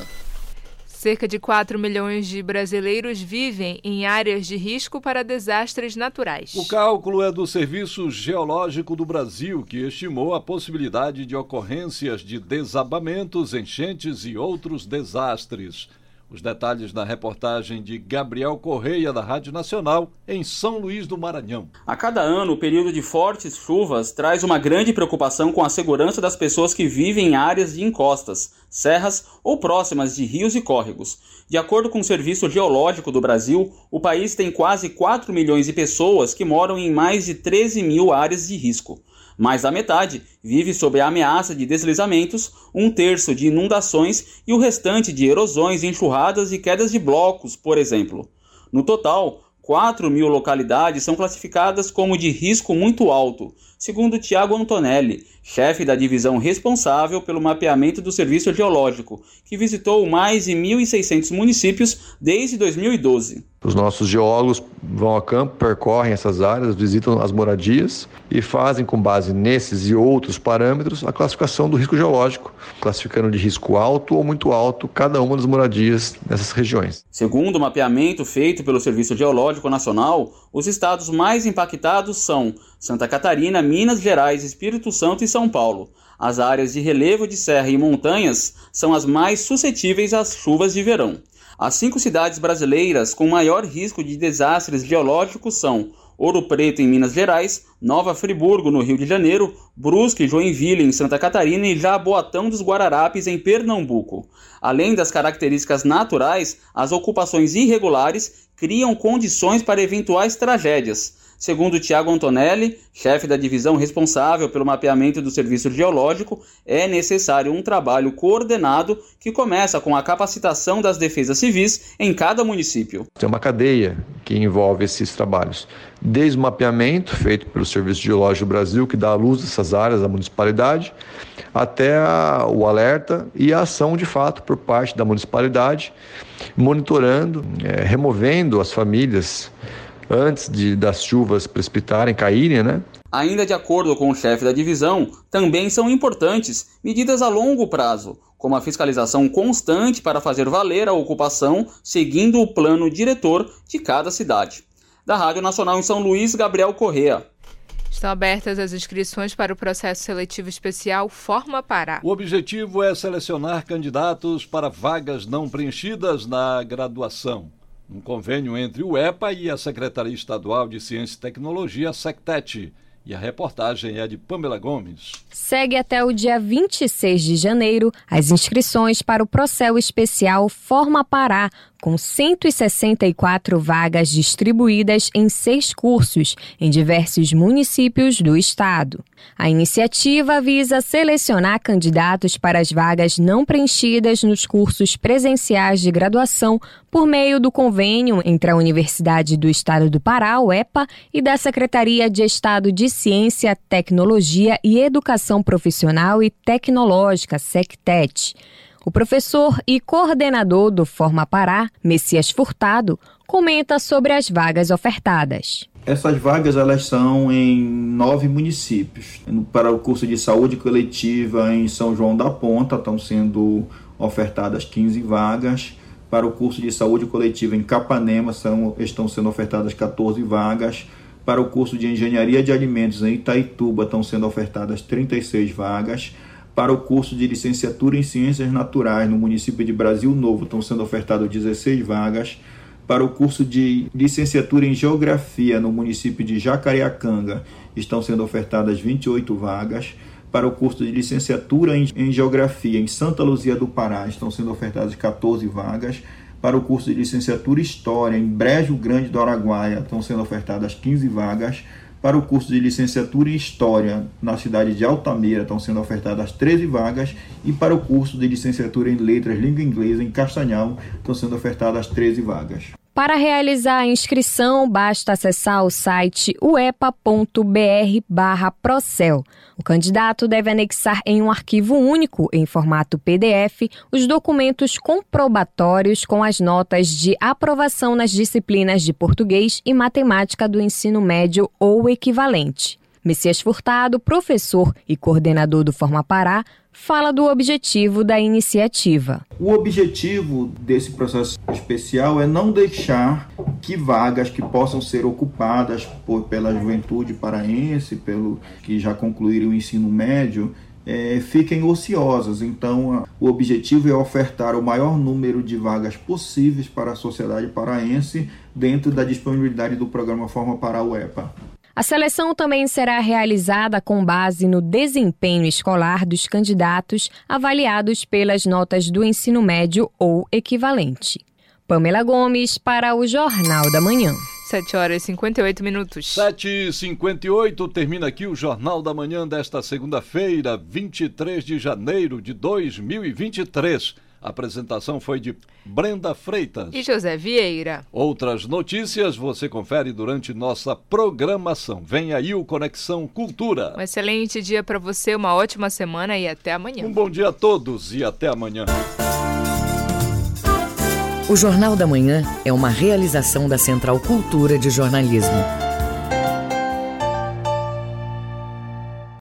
Cerca de 4 milhões de brasileiros vivem em áreas de risco para desastres naturais. O cálculo é do Serviço Geológico do Brasil, que estimou a possibilidade de ocorrências de desabamentos, enchentes e outros desastres. Os detalhes na reportagem de Gabriel Correia, da Rádio Nacional, em São Luís do Maranhão. A cada ano, o período de fortes chuvas traz uma grande preocupação com a segurança das pessoas que vivem em áreas de encostas, serras ou próximas de rios e córregos. De acordo com o Serviço Geológico do Brasil, o país tem quase 4 milhões de pessoas que moram em mais de 13 mil áreas de risco. Mais da metade vive sob a ameaça de deslizamentos, um terço de inundações e o restante de erosões, enxurradas e quedas de blocos, por exemplo. No total, 4 mil localidades são classificadas como de risco muito alto, segundo Tiago Antonelli, chefe da divisão responsável pelo mapeamento do Serviço Geológico, que visitou mais de 1.600 municípios desde 2012. Os nossos geólogos vão a campo, percorrem essas áreas, visitam as moradias e fazem, com base nesses e outros parâmetros, a classificação do risco geológico, classificando de risco alto ou muito alto cada uma das moradias nessas regiões. Segundo o mapeamento feito pelo Serviço Geológico Nacional, os estados mais impactados são Santa Catarina, Minas Gerais, Espírito Santo e São Paulo. As áreas de relevo de serra e montanhas são as mais suscetíveis às chuvas de verão. As cinco cidades brasileiras com maior risco de desastres geológicos são Ouro Preto, em Minas Gerais, Nova Friburgo, no Rio de Janeiro, Brusque Joinville, em Santa Catarina e Jaboatão dos Guararapes, em Pernambuco. Além das características naturais, as ocupações irregulares criam condições para eventuais tragédias. Segundo Tiago Antonelli, chefe da divisão responsável pelo mapeamento do serviço geológico, é necessário um trabalho coordenado que começa com a capacitação das defesas civis em cada município. Tem uma cadeia que envolve esses trabalhos, desde o mapeamento feito pelo Serviço Geológico Brasil, que dá a luz dessas áreas da municipalidade, até a, o alerta e a ação de fato por parte da municipalidade, monitorando, é, removendo as famílias antes de, das chuvas precipitarem, caírem, né? Ainda de acordo com o chefe da divisão, também são importantes medidas a longo prazo, como a fiscalização constante para fazer valer a ocupação, seguindo o plano diretor de cada cidade. Da Rádio Nacional em São Luís, Gabriel Correa. Estão abertas as inscrições para o processo seletivo especial Forma Pará. O objetivo é selecionar candidatos para vagas não preenchidas na graduação um convênio entre o EPA e a Secretaria Estadual de Ciência e Tecnologia, SECTET. E a reportagem é de Pamela Gomes. Segue até o dia 26 de janeiro as inscrições para o Procel Especial Forma Pará, com 164 vagas distribuídas em seis cursos em diversos municípios do estado. A iniciativa visa selecionar candidatos para as vagas não preenchidas nos cursos presenciais de graduação por meio do convênio entre a Universidade do Estado do Pará, UEPA, e da Secretaria de Estado de Ciência, Tecnologia e Educação Profissional e Tecnológica, SECTET. O professor e coordenador do Forma Pará, Messias Furtado, comenta sobre as vagas ofertadas. Essas vagas elas são em nove municípios. Para o curso de saúde coletiva em São João da Ponta estão sendo ofertadas 15 vagas. Para o curso de saúde coletiva em Capanema são, estão sendo ofertadas 14 vagas. Para o curso de engenharia de alimentos em Itaituba estão sendo ofertadas 36 vagas para o curso de licenciatura em Ciências Naturais no município de Brasil Novo estão sendo ofertadas 16 vagas. Para o curso de licenciatura em Geografia no município de Jacareacanga estão sendo ofertadas 28 vagas. Para o curso de licenciatura em Geografia em Santa Luzia do Pará estão sendo ofertadas 14 vagas. Para o curso de licenciatura em História em Brejo Grande do Araguaia estão sendo ofertadas 15 vagas. Para o curso de licenciatura em História na cidade de Altamira estão sendo ofertadas 13 vagas e para o curso de licenciatura em Letras Língua Inglesa em Castanhal estão sendo ofertadas 13 vagas. Para realizar a inscrição, basta acessar o site uepa.br/procel. O candidato deve anexar em um arquivo único, em formato PDF, os documentos comprobatórios com as notas de aprovação nas disciplinas de português e matemática do ensino médio ou equivalente. Messias Furtado, professor e coordenador do Forma Pará, fala do objetivo da iniciativa. O objetivo desse processo especial é não deixar que vagas que possam ser ocupadas por, pela juventude paraense, pelo que já concluíram o ensino médio, é, fiquem ociosas. Então, o objetivo é ofertar o maior número de vagas possíveis para a sociedade paraense dentro da disponibilidade do programa Forma para o EPA. A seleção também será realizada com base no desempenho escolar dos candidatos avaliados pelas notas do ensino médio ou equivalente. Pamela Gomes para o Jornal da Manhã. 7 horas e 58 minutos. 7 e 58 termina aqui o Jornal da Manhã desta segunda-feira, 23 de janeiro de 2023. A apresentação foi de Brenda Freitas e José Vieira. Outras notícias você confere durante nossa programação. Vem aí o Conexão Cultura. Um excelente dia para você, uma ótima semana e até amanhã. Um bom dia a todos e até amanhã. O Jornal da Manhã é uma realização da Central Cultura de Jornalismo.